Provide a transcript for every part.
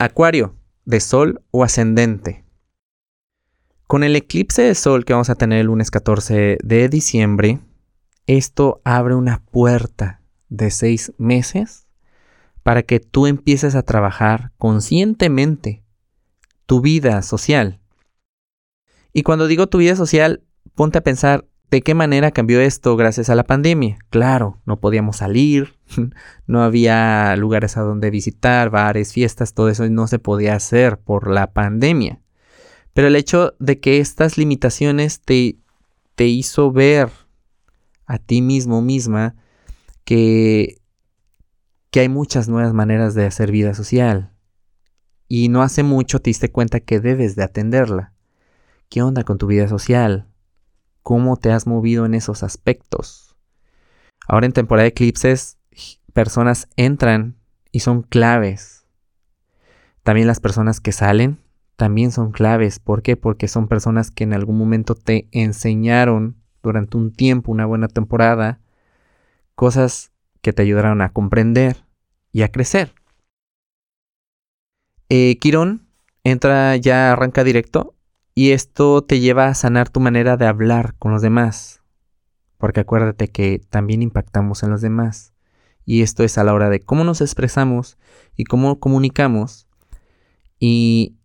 Acuario, de Sol o ascendente. Con el eclipse de Sol que vamos a tener el lunes 14 de diciembre, esto abre una puerta de seis meses para que tú empieces a trabajar conscientemente tu vida social. Y cuando digo tu vida social, ponte a pensar de qué manera cambió esto gracias a la pandemia. Claro, no podíamos salir, no había lugares a donde visitar, bares, fiestas, todo eso no se podía hacer por la pandemia. Pero el hecho de que estas limitaciones te, te hizo ver a ti mismo misma que, que hay muchas nuevas maneras de hacer vida social, y no hace mucho te diste cuenta que debes de atenderla. ¿Qué onda con tu vida social? ¿Cómo te has movido en esos aspectos? Ahora en temporada de eclipses, personas entran y son claves. También las personas que salen también son claves. ¿Por qué? Porque son personas que en algún momento te enseñaron durante un tiempo, una buena temporada, cosas que te ayudaron a comprender y a crecer. Eh, Quirón entra ya, arranca directo y esto te lleva a sanar tu manera de hablar con los demás. Porque acuérdate que también impactamos en los demás. Y esto es a la hora de cómo nos expresamos y cómo comunicamos. Y,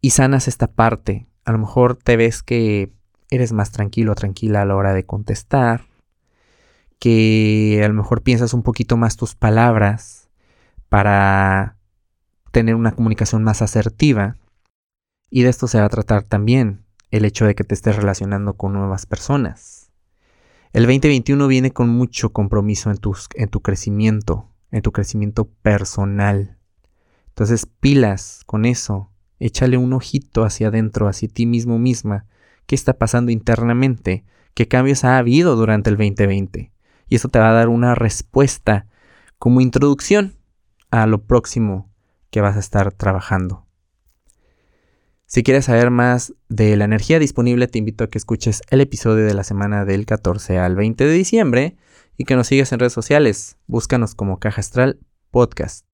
y sanas esta parte. A lo mejor te ves que eres más tranquilo o tranquila a la hora de contestar. Que a lo mejor piensas un poquito más tus palabras para tener una comunicación más asertiva. Y de esto se va a tratar también el hecho de que te estés relacionando con nuevas personas. El 2021 viene con mucho compromiso en, en tu crecimiento, en tu crecimiento personal. Entonces pilas con eso, échale un ojito hacia adentro, hacia ti mismo misma, qué está pasando internamente, qué cambios ha habido durante el 2020. Y eso te va a dar una respuesta como introducción a lo próximo que vas a estar trabajando. Si quieres saber más de la energía disponible, te invito a que escuches el episodio de la semana del 14 al 20 de diciembre y que nos sigas en redes sociales. Búscanos como Caja Astral Podcast.